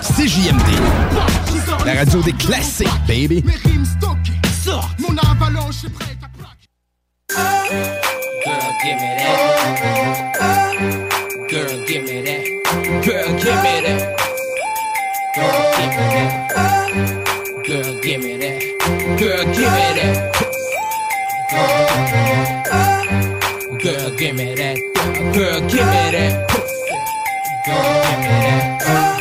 CJMD, la radio des classiques, baby. Mon avalanche est prête à plaquer. Girl, give me that. Girl, give me that. Girl, give me that. Girl, give me that. Girl, give me that. Girl, give me that. Girl, give me that. Girl, give me that. Girl,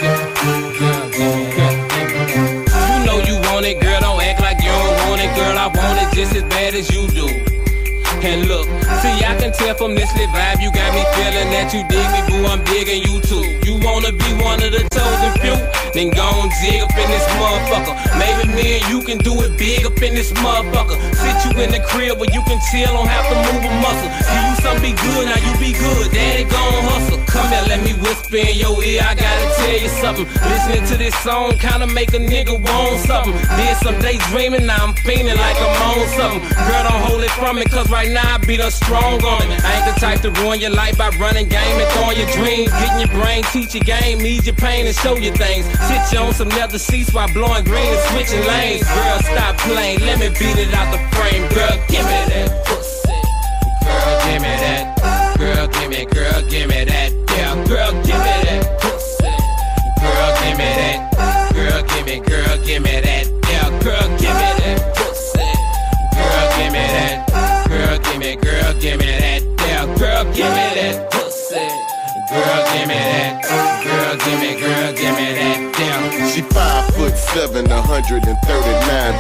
bad as you do. And look, see, I can tell from this lit vibe, you got me feeling that you dig me, boo. I'm digging you too. You wanna be one of the chosen few? Then go and dig up in this motherfucker. Maybe me and you can do it big up in this motherfucker. Sit you in the crib where you can chill, don't have to move a muscle. Give you some be good, now you be good. Daddy gon' hustle. Come here, let me whisper in your ear. I gotta tell you something. Listening to this song kinda make a nigga want something. Did some days dreaming, now I'm feeling like I'm on something. Girl, don't hold it from me, cause right now I be the strong on it. I ain't the type to ruin your life by running game and throwing your dreams. Getting your brain, teach your game, ease your pain and show you things. Sit you on some leather seats while blowing green and switching lanes. Girl, stop playing, let me beat it out the frame. Girl, give me that pussy. Girl, give me that. Girl, give me, girl, give me that. Yeah, girl, give me ¿Quién She five foot seven, 139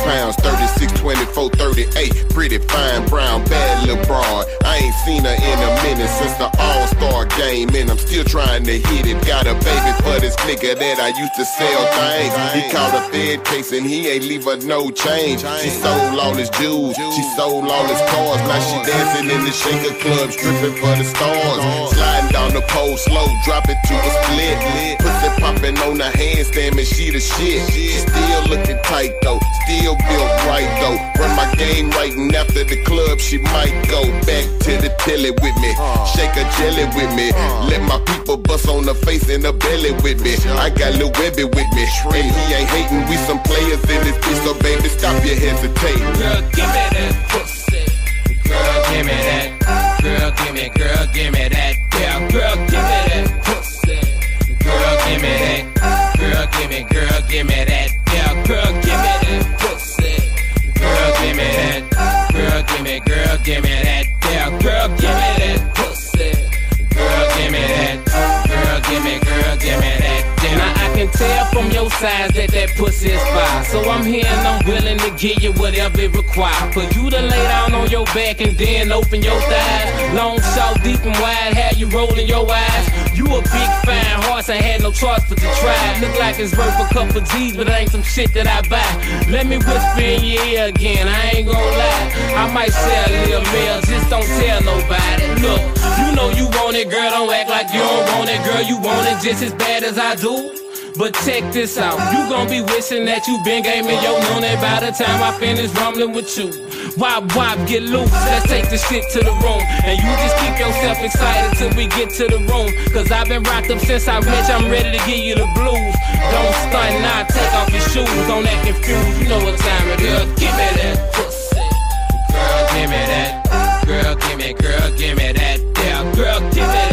pounds, 36, 24, 38. Pretty fine brown, bad little broad. I ain't seen her in a minute since the All Star game, and I'm still trying to hit it. Got a baby for this nigga that I used to sell things. He caught a Fed case and he ain't leave her no change. She sold all his jewels, she sold all his cars. Now she dancing in the shaker club, stripping for the stars. Sliding down the pole slow, drop it to a split. Pussy popping on the handstand, man, she the shit. She still looking tight though, still built right though. Run my game right, and after the club, she might go back to the telly with me. Shake a jelly with me. Let my people bust on the face and the belly with me. I got Lil Webby with me. And he ain't hating, we some players in this bitch, so baby, stop your hesitating. Girl, give me that pussy. Girl, give me that. Girl, give me, girl, give me that. Yeah, girl, give me that pussy. Girl, give me that. Give me that. Yeah, girl, give me that pussy. Girl, give me that. Girl, give me, girl, give me that. Yeah, girl, give me that tell from your size that that pussy is fire. So I'm here and I'm willing to give you whatever it requires. For you to lay down on your back and then open your thighs. Long, short, deep and wide, have you rolling your eyes. You a big fine horse, I had no choice but to try. Look like it's worth a couple G's, but it ain't some shit that I buy. Let me whisper in your ear again, I ain't gon' lie. I might sell a little meal, just don't tell nobody. Look, you know you want it, girl, don't act like you don't want it, girl. You want it just as bad as I do. But check this out, you gon' be wishing that you been me your money by the time I finish rumbling with you. Wop wop, get loose, let's take this shit to the room. And you just keep yourself excited till we get to the room. Cause I've been rocked up since I met you, I'm ready to give you the blues. Don't stunt now, take off your shoes, don't act confused, you know what time it is. Give me that pussy. Girl, give me that. Girl, give me, girl, give me that. Yeah, girl, give me that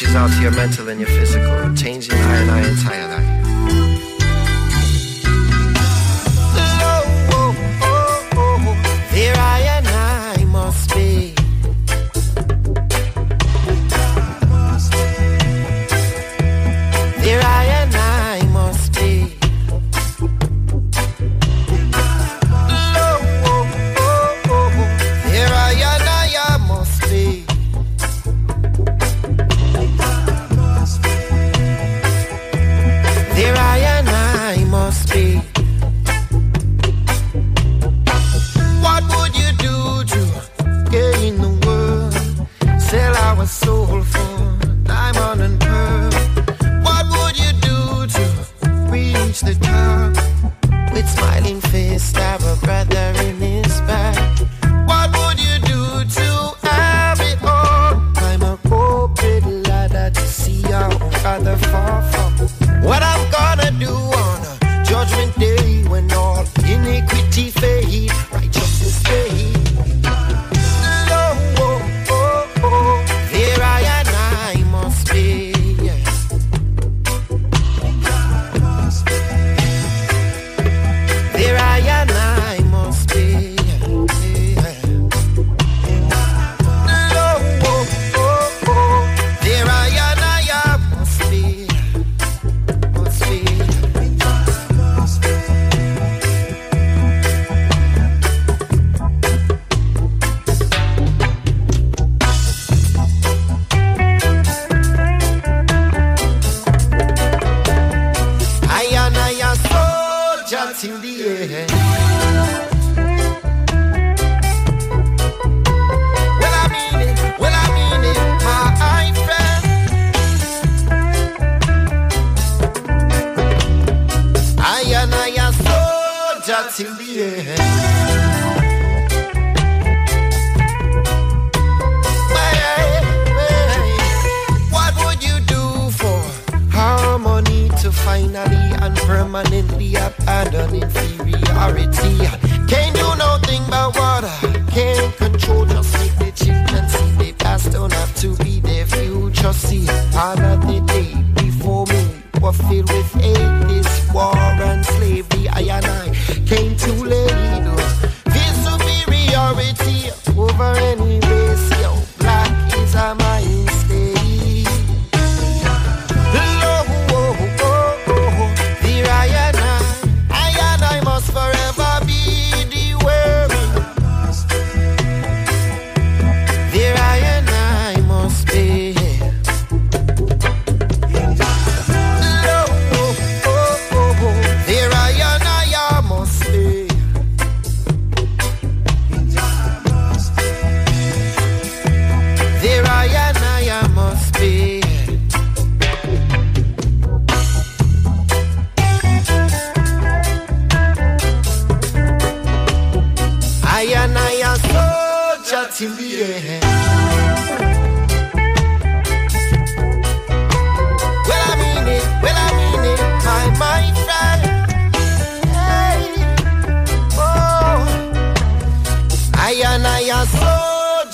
reaches out to your mental and your physical, changing I and I.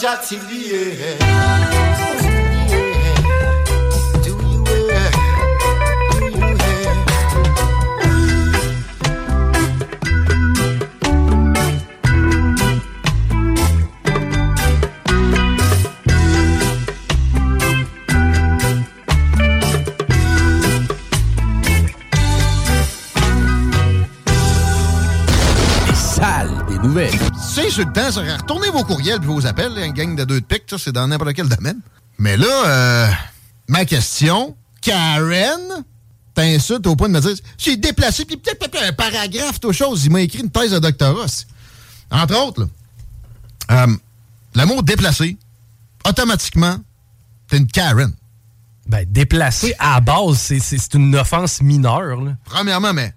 già ti lì. sur le temps, ça, retournez vos courriels puis vos appels, un gang de deux de pique, c'est dans n'importe quel domaine. Mais là, euh, ma question, Karen t'insultes au point de me dire j'ai déplacé, puis peut-être un paragraphe, toute chose. Il m'a écrit une thèse de doctorat. Entre autres, euh, l'amour euh, déplacé, automatiquement, t'es une Karen. Ben, déplacé à base, c'est une offense mineure. Premièrement, mais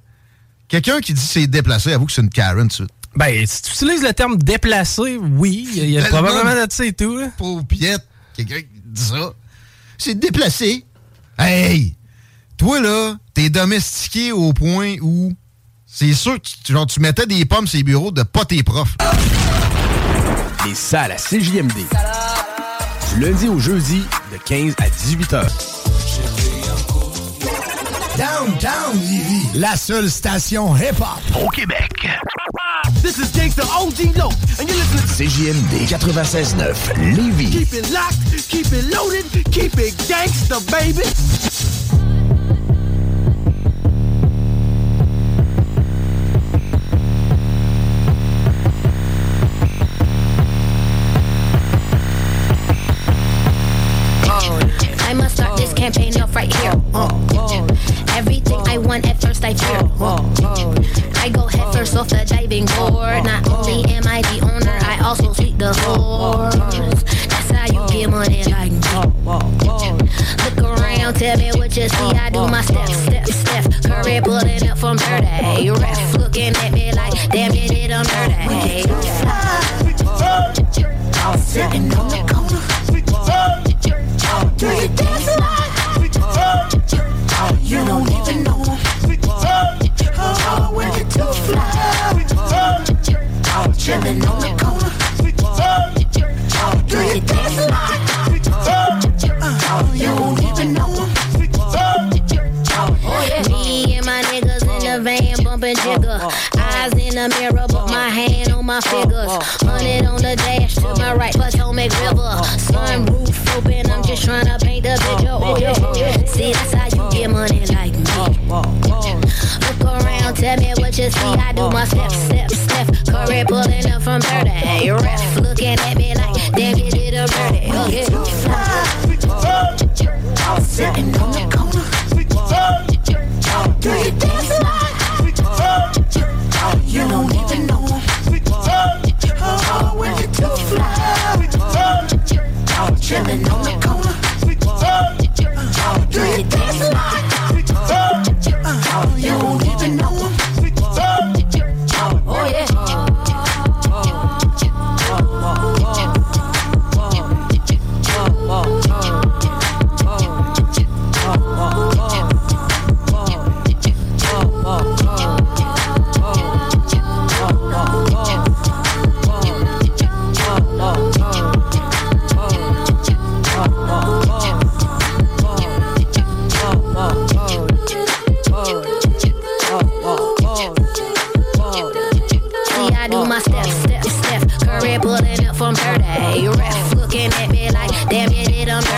quelqu'un qui dit c'est déplacé, avoue que c'est une Karen tout de suite. Ben, si tu utilises le terme déplacé, oui, il y a Tellement probablement de ça et tout. là. Pauvre piette, quelqu'un qui dit ça. C'est déplacé. Hey! Toi, là, t'es domestiqué au point où c'est sûr que tu, genre, tu mettais des pommes sur les bureaux de pas tes profs. Les salles à CJMD. Du lundi au jeudi, de 15 à 18 heures. Downtown Lévis, la seule station hip-hop au Québec. This is Gangsta OG Low, and you're listening to CJMD 96.9 Lévis. Keep it locked, keep it loaded, keep it gangsta, baby. Campaign off right here. Everything I want at first I fear. I go head first off the diving board. Not only am I the owner, I also sweep the floors. That's how you get money like. Look around, tell me what you see. I do my step, step, step. Curry pulling up from dirty. Ref looking at me like, damn, you did I'm dirty. Sitting on the corner. Do you dance like Chillin' on the Do dance You Me and my niggas in the van bumping jigger Eyes in the mirror, but my hand on my on the dash to my right, River Sunroof open, I'm just trying to paint the picture Oh see that's how you get money like tell me what you see. I do my step, step, step. Curry pulling up from dirty Ref looking at me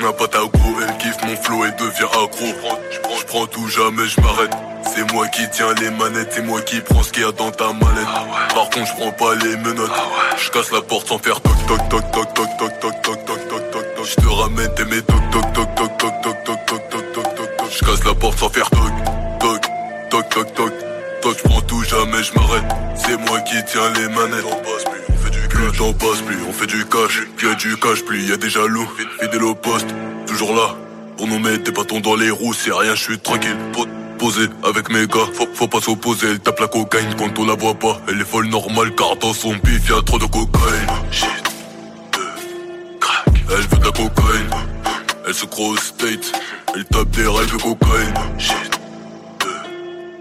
snap à ta go, elle kiffe mon flow et devient accro. Je prends tout, jamais je m'arrête. C'est moi qui tiens les manettes, c'est moi qui prends ce qu'il y a dans ta mallette. Par contre, je prends pas les menottes. Je casse la porte sans faire toc toc toc toc toc toc toc toc toc toc toc toc. Je te ramène tes mes toc toc toc toc toc toc toc toc toc toc toc toc. Je casse la porte sans faire toc toc toc toc toc. Toi je prends tout, jamais je m'arrête. C'est moi qui tiens les manettes. On passe plus, Plus temps passe, plus on fait du cash. Plus y a du cash, plus y a des jaloux. Fidèle au poste, toujours là. Pour nous mettre des bâtons dans les roues, c'est rien, je suis tranquille. Po- Posé avec mes gars, faut, pas s'opposer. Elle tape la cocaïne quand on la voit pas. Elle est folle normale car dans son pif y'a trop de cocaïne. Shit, euh, crack. Elle veut de la cocaïne. Elle se croit au state. Elle tape des rêves de cocaïne. Shit, euh,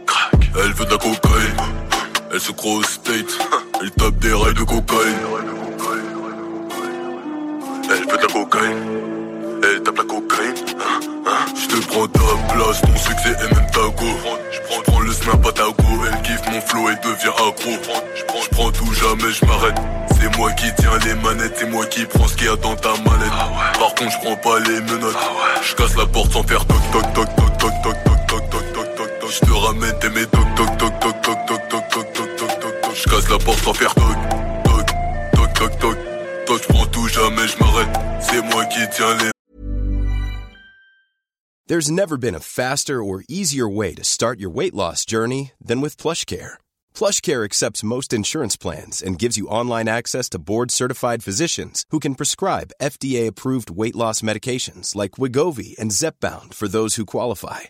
crack. Elle veut de la cocaïne. Elle se croit au state. Elle tape des rails de cocaïne. Elle veut de la cocaïne. Elle tape la cocaïne. Je te prends ta place, ton succès et même ta go. Je prends le snap à ta go. Elle kiffe mon flow et devient accro. Je prends tout, jamais je m'arrête. C'est moi qui tiens les manettes, c'est moi qui prends ce qu'il y a dans ta mallette. Par contre, je prends pas les menottes. Je casse la porte sans faire toc toc toc toc toc toc toc toc toc toc toc toc. Je te ramène tes mes toc toc toc toc toc casse la porte sans faire toc toc toc toc toc. Je prends tout, jamais je m'arrête. C'est moi qui tiens les There's never been a faster or easier way to start your weight loss journey than with PlushCare. PlushCare accepts most insurance plans and gives you online access to board-certified physicians who can prescribe FDA-approved weight loss medications like Wegovy and Zepbound for those who qualify.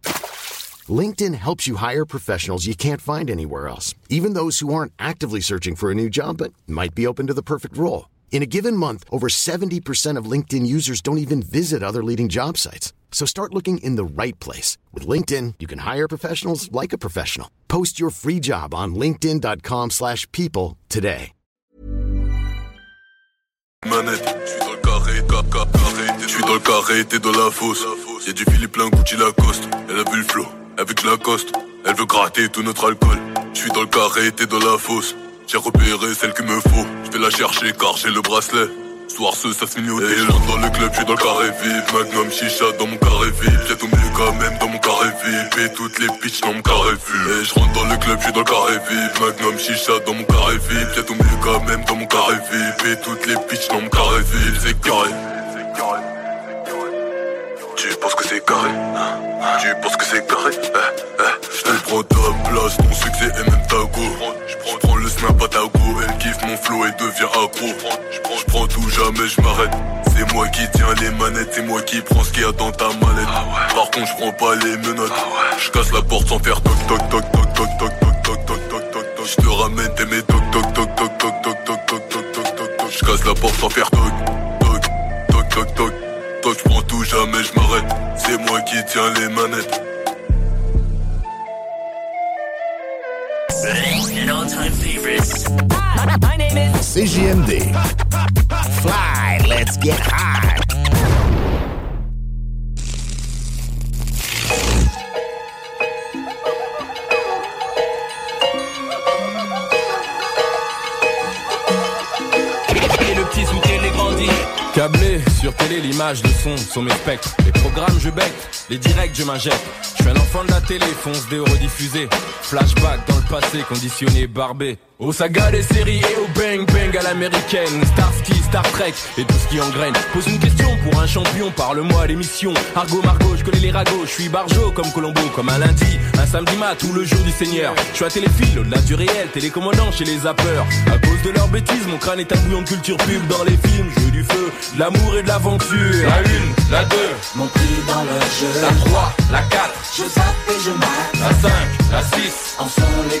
LinkedIn helps you hire professionals you can't find anywhere else, even those who aren't actively searching for a new job but might be open to the perfect role. In a given month, over 70% of LinkedIn users don't even visit other leading job sites. So start looking in the right place. With LinkedIn, you can hire professionals like a professional. Post your free job on linkedin.com slash people today. manette. Je suis dans le carré, ca- ca- carré. Je suis dans le carré, t'es dans la fosse. Y'a du Philippe Lacoste. Elle a vu le avec Lacoste. Elle veut gratter tout notre alcool. Je suis dans le carré, t'es dans la fosse. J'ai repéré celle qu'il me faut. Je vais la chercher car j'ai le bracelet. Soir ce, ça se finit au dans le club, je suis dans le carré vide. Magnum chicha dans mon carré vide. J'ai tout mieux quand même dans mon carré vide. Et toutes les bitches dans mon carré vide. Et je rentre dans le club, je suis dans le carré vide. Magnum chicha dans mon carré vide. J'ai tout mieux quand même dans mon carré vide. Et toutes les bitches dans mon carré vide. C'est carré. Tu penses que c'est carré hein Tu penses que c'est carré eh, eh. Je te prends ta place, ton succès et même ta go Je prends le snap à ta go Elle kiffe mon flow et devient accro Je prends tout, jamais je m'arrête C'est moi qui tiens les manettes C'est moi qui prends ce qu'il y a dans ta mallette Par contre je prends pas les menottes Je casse la porte sans faire toc toc toc toc toc toc toc toc toc toc toc toc Je te ramène tes mes toc toc toc toc toc toc toc toc toc toc toc toc Je casse la porte sans faire toc toc qui tiens les manettes CJMD. Fly, let's get high. Télé, l'image, le son sont mes spectres. Les programmes, je bec, les directs, je m'injecte. Je suis un enfant de la télé, fonce des rediffusés. Flashback dans passé, conditionné, barbé. Aux sagas des séries et au bang bang à l'américaine. Starsky, Star Trek et tout ce qui engraine. Pose une question pour un champion, parle-moi à l'émission. Argo Margot, je connais les ragots, je suis barjo comme Colombo, comme un lundi, un samedi mat ou le jour du Seigneur. Je suis à téléphile, au-delà du réel, télécommandant chez les zappeurs. À cause de leurs bêtises, mon crâne est un bouillon de culture pub dans les films. Jeu du feu, l'amour et de l'aventure. La une, la deux, Mon prix dans le jeu. la trois, la quatre, Je zappe et je mate. la cinq, la six. En sont les.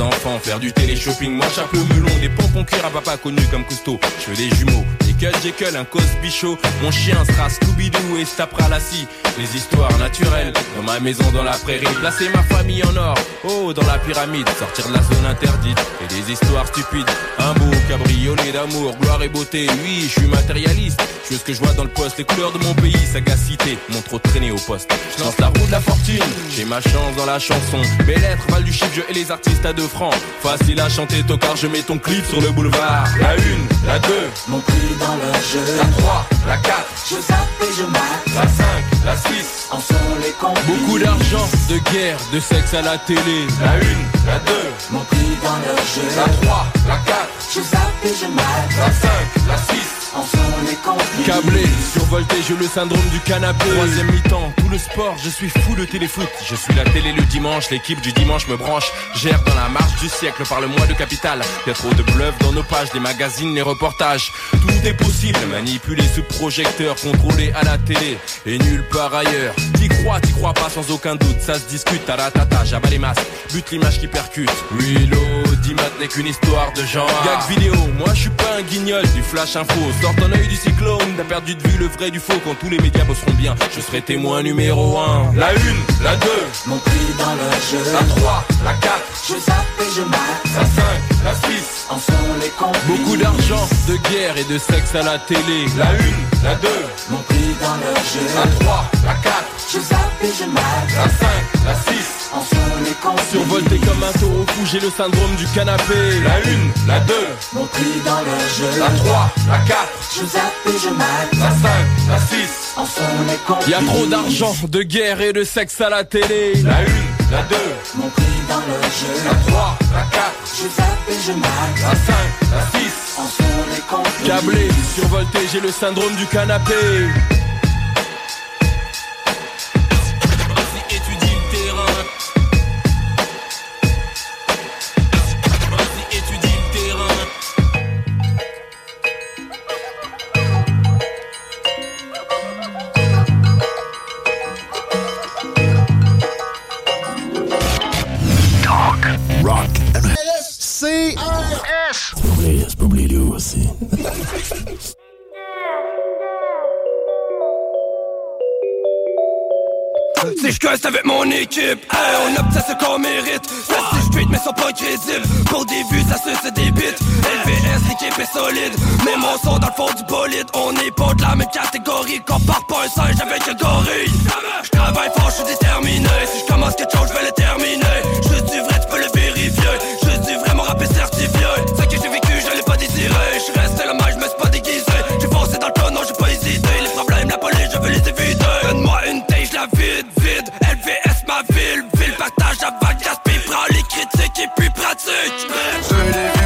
enfants, faire du télé-shopping. Moi, chapeau melon, des pompons cuir à papa connu comme Cousteau. Je veux des jumeaux, des Cut Jekyll, un Cosby Show. Mon chien sera Scooby-Doo et se tapera la scie. Les histoires naturelles, dans ma maison, dans la prairie. Placer ma famille en or, oh, dans la pyramide. Sortir de la zone interdite et des histoires stupides. Un beau cabriolet d'amour, gloire et beauté. Oui, je suis matérialiste. Je veux ce que je vois dans le poste, les couleurs de mon pays, sagacité. Mon trop traîné au poste. Je lance la roue de la fortune, j'ai ma chance dans la chanson. Mes lettres valent du chiffre, je et les artistes à deux francs. Facile à chanter, tocard, je mets ton clip sur le boulevard. La une, la deux, Mon prix dans le jeu. la trois, la quatre, Je zappe et je mate. la cinq, la 6, en sont les complices. Beaucoup d'argent, de guerre, de sexe à la télé. La 1, la 2, Mon prix dans leur jeu. la 3, la 4, Je zappe et je mate. la 5, la 6. En sont les complices. Câblé, survolté, j'ai le syndrome du canapé. Troisième mi-temps, tout le sport, je suis fou de téléfoot. Je suis la télé le dimanche, l'équipe du dimanche me branche. Gère dans la marche du siècle par le mois de capital. Y a trop de bluff dans nos pages, des magazines, les reportages. Tout est possible, manipulé sous projecteur, contrôlé à la télé et nulle part ailleurs. T'y crois, t'y crois pas sans aucun doute, ça se discute. Taratata, j'abats les masques, but l'image qui percute. Reload, Dimat n'est qu'une histoire de genre. Gag vidéo, moi je suis pas un guignol du flash info. Sors ton œil du cyclone, t'as perdu de vue le vrai du faux. Quand tous les médias bosseront bien, je serai témoin numéro un. La 1, la 2, Mon prix dans leur jeu. la 3, la 4, Je zappe et je mate. la 5, la 6. En sont les complices. Beaucoup d'argent, de guerre et de sexe à la télé. La 1, la 2, Mon prix dans leur jeu. la 3, la 4, Je zappe et je mate. la 5, la 6. En sont les complices. Survolté comme un taureau fou, j'ai le syndrome du canapé. La 1, la 2, Mon prix dans leur jeu. la 3, la 4, Je zappe et je mate. la 5, la 6. En sont les complices. Y a trop d'argent, de guerre et de sexe à la télé. La 1, la 2, Mon prix dans leur jeu. la 3, la 4, Je zappe et je mate. la 5, la 6. En sont les complices. Câblé, survolté, j'ai le syndrome du canapé. Je quest avec mon équipe, on obtient ce qu'on mérite. Ça c'est street mais sont pas crédibles. Pour des vues, ça se des bits. LVS, l'équipe est solide. Mais mon son dans le fond du bolide. On est pas de la même catégorie. Compare pas un singe avec un gorille. Je travaille fort, je suis déterminé. Si je commence quelque chose, je vais le terminer. Juste du vrai, tu peux le vérifier. Juste du vrai, mon rap est certifié. Sıçmış. Öyle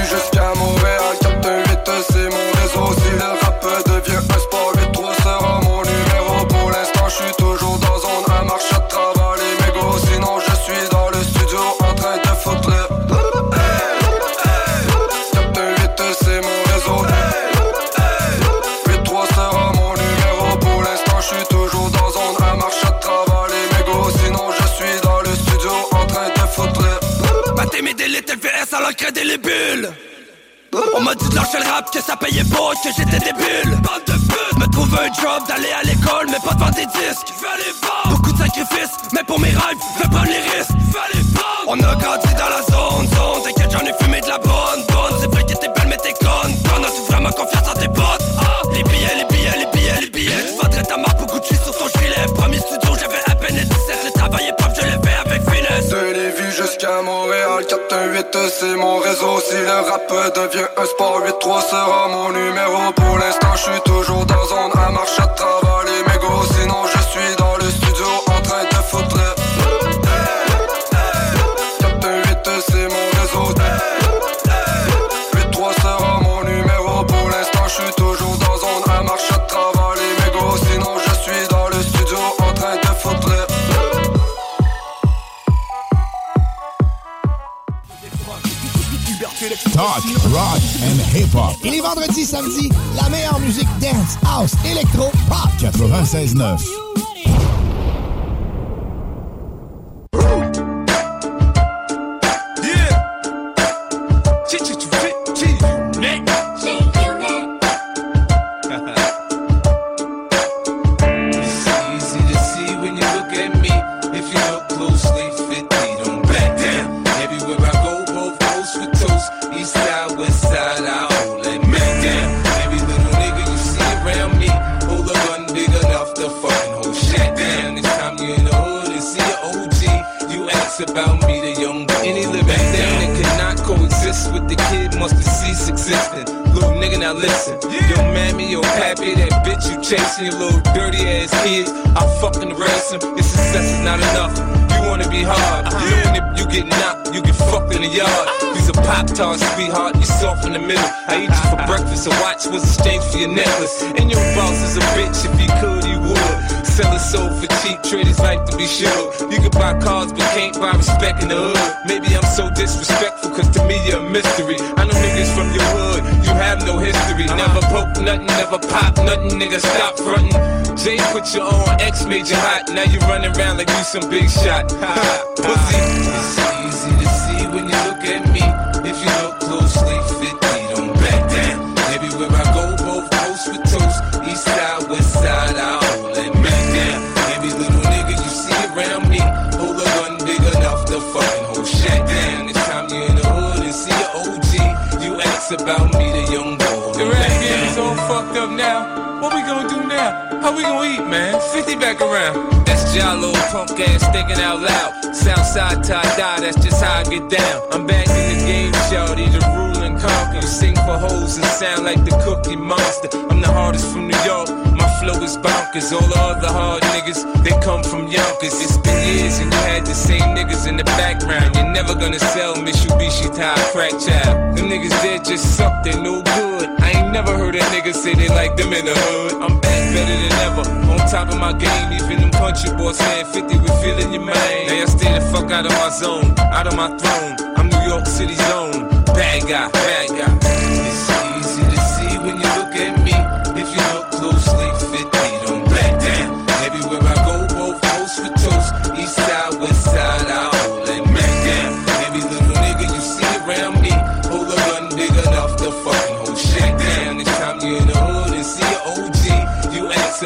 Et les vendredis, samedis, la meilleure musique dance, house, électro, pop. 96.9. With the kid must have ceased existing. Little nigga, now listen. Your mammy, your pappy, that bitch you chasing, your little dirty ass kid. I fucking race them. Your success is not enough. You wanna be hard. Uh-huh. Yeah. If you get knocked, you get fucked in the yard. Uh-huh. These are pop tarts, sweetheart. You soft in the middle. I eat you for uh-huh. breakfast. A watch was exchanged for your necklace. And your boss is a bitch. If he could, he would. Sell his soul for cheap. Traders like to be sure. You can buy cars, but can't buy respect in the hood. Maybe I'm so disrespectful, cause to me you're a mystery. I know niggas from your hood. You have no history. Never poke nothing, never pop nothing. Nigga, stop frontin'. Jay put you on, X made you hot. Now you running around like you some big shot. Pussy. It's easy to see when you look at me. Ask about me, the young boy. The rap game is all fucked up now. What we gonna do now? How we gonna eat, man? 50 back around. That's Jalo, punk ass thinking out loud. Southside tie dye, that's just how I get down. I'm back in the game, shawty, the rule and conquer. You sing for hoes and sound like the cookie monster. I'm the hardest from New York. My flow is bonkers. All the other hard niggas, they come from Yonkers. It's been years and you had the same niggas in the background. You're never gonna sell Mitsubishi tie crack child. Them niggas there just suck, they no good. I ain't never heard a nigga say they like them in the hood. I'm back better than ever. On top of my game, even them country boys saying 50 we feeling your man. Now y'all stay the fuck out of my zone, out of my throne. I'm New York City's own. Bad guy, bad guy.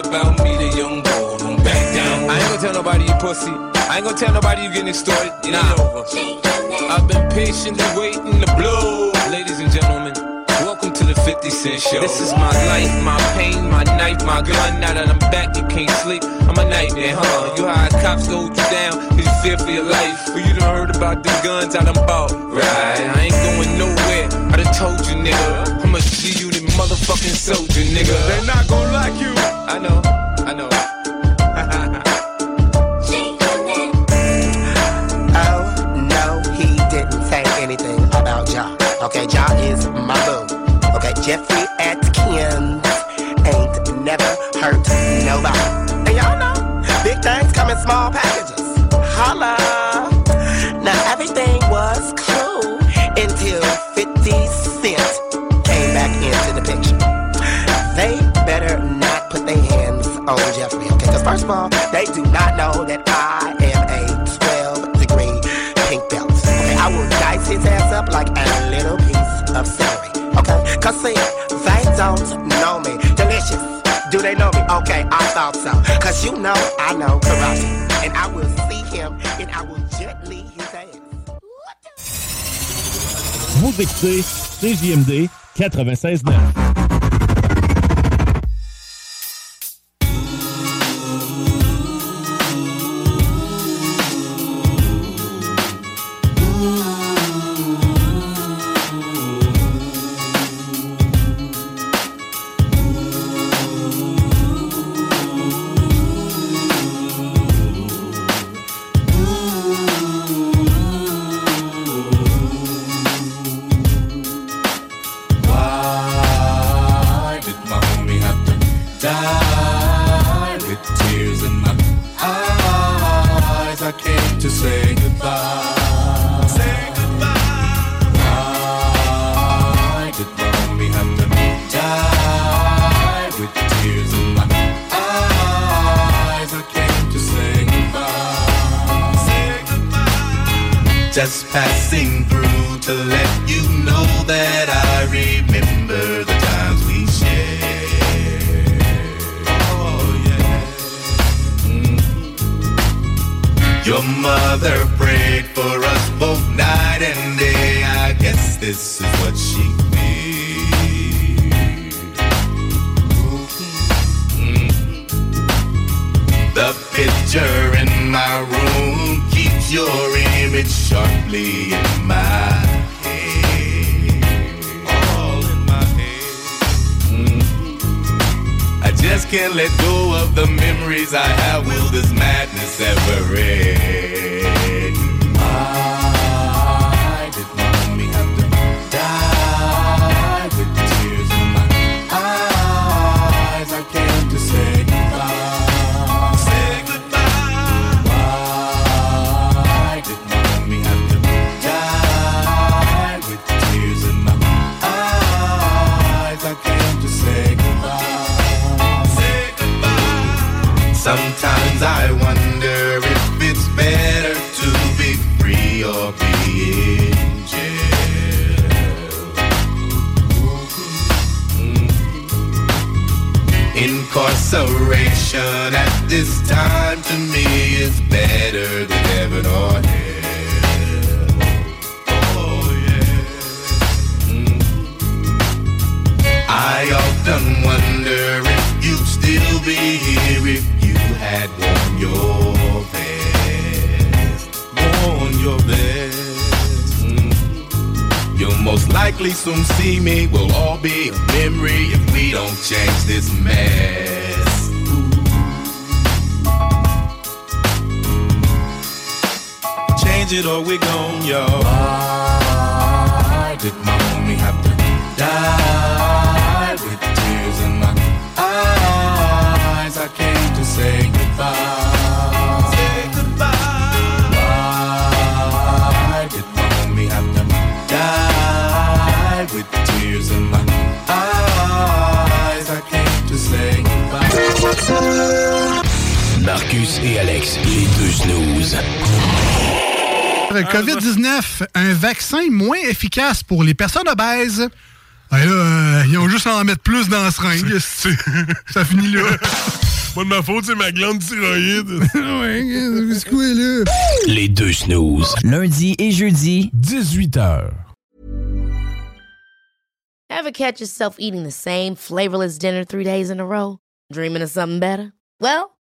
About me, the young boy, don't back down. I ain't gonna tell nobody you pussy. I ain't gonna tell nobody you getting extorted. It ain't over. I've been patiently waiting to blow. Ladies and gentlemen, welcome to the 50 Cent Show. This is my life, my pain, my knife, my gun. Now that I'm back, you can't sleep. I'm a nightmare, huh? You high cops hold you down, cause you fear for your life. But you done heard about the guns I done bought. Right, I ain't going nowhere. I done told you, nigga. I'ma see you motherfucking soldier, nigga. They're not gonna like you. I know, I know. Oh, no, he didn't say anything about Ja. Okay, Ja is my boo. Okay, Jeffrey Atkins ain't never hurt nobody. And y'all know, big things come in small packages. Do not know that I am a 12 degree pink belt. Okay, I will dice his ass up like a little piece of celery. Okay, cause see, they don't know me. Delicious. Do they know me? Okay, I thought so. Cause you know I know karate. And I will see him and I will gently his ass. Vous écoutez CJMD 96.9. Just passing through to let you know that I remember the times we shared. Oh, yeah. Mhm. Your mother prayed for us both night and day. I guess this is what she feels. Mhm. The picture in my room your image sharply in my head? All in my head. I just can't let go of the memories I have. Will this madness ever end? Change this mess. Change it or we're gone, yo. Why did mommy have to die with tears in my eyes? I came to say goodbye. Snooze. Le COVID-19, un vaccin moins efficace pour les personnes obèses. Ben là, euh, ils ont juste à en mettre plus dans la seringue. Ça finit là. Pas de ma faute, c'est ma glande thyroïde. ouais, c'est quoi là? Les deux snooze. Lundi et jeudi, 18h. Ever catch yourself eating the same flavorless dinner three days in a row? Dreaming of something better? Well,